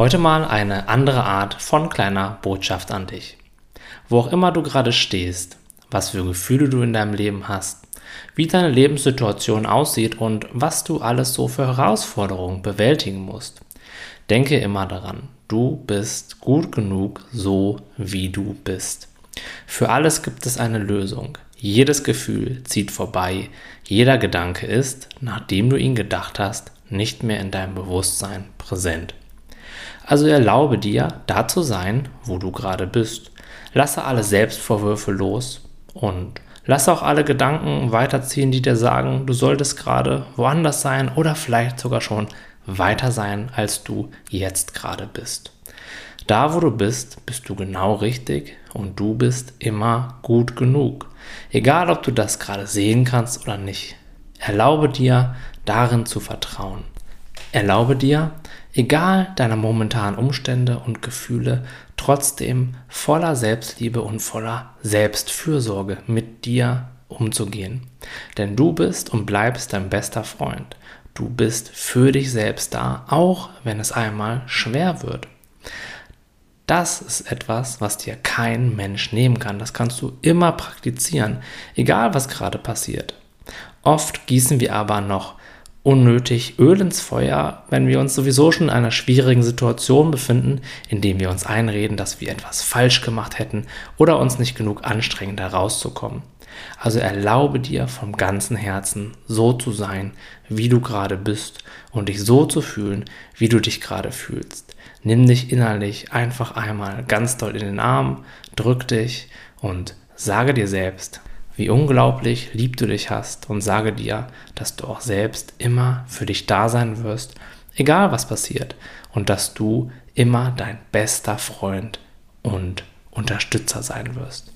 Heute mal eine andere Art von kleiner Botschaft an dich. Wo auch immer du gerade stehst, was für Gefühle du in deinem Leben hast, wie deine Lebenssituation aussieht und was du alles so für Herausforderungen bewältigen musst. Denke immer daran, du bist gut genug so, wie du bist. Für alles gibt es eine Lösung. Jedes Gefühl zieht vorbei, jeder Gedanke ist, nachdem du ihn gedacht hast, nicht mehr in deinem Bewusstsein präsent. Also erlaube dir, da zu sein, wo du gerade bist. Lasse alle Selbstvorwürfe los und lasse auch alle Gedanken weiterziehen, die dir sagen, du solltest gerade woanders sein oder vielleicht sogar schon weiter sein, als du jetzt gerade bist. Da, wo du bist, bist du genau richtig und du bist immer gut genug. Egal, ob du das gerade sehen kannst oder nicht. Erlaube dir, darin zu vertrauen. Erlaube dir, egal deiner momentanen Umstände und Gefühle, trotzdem voller Selbstliebe und voller Selbstfürsorge mit dir umzugehen. Denn du bist und bleibst dein bester Freund. Du bist für dich selbst da, auch wenn es einmal schwer wird. Das ist etwas, was dir kein Mensch nehmen kann. Das kannst du immer praktizieren, egal was gerade passiert. Oft gießen wir aber noch unnötig Öl ins Feuer, wenn wir uns sowieso schon in einer schwierigen Situation befinden, indem wir uns einreden, dass wir etwas falsch gemacht hätten oder uns nicht genug anstrengen, da rauszukommen. Also erlaube dir vom ganzen Herzen so zu sein, wie du gerade bist und dich so zu fühlen, wie du dich gerade fühlst. Nimm dich innerlich einfach einmal ganz doll in den Arm, drück dich und sage dir selbst, wie unglaublich lieb du dich hast und sage dir, dass du auch selbst immer für dich da sein wirst, egal was passiert, und dass du immer dein bester Freund und Unterstützer sein wirst.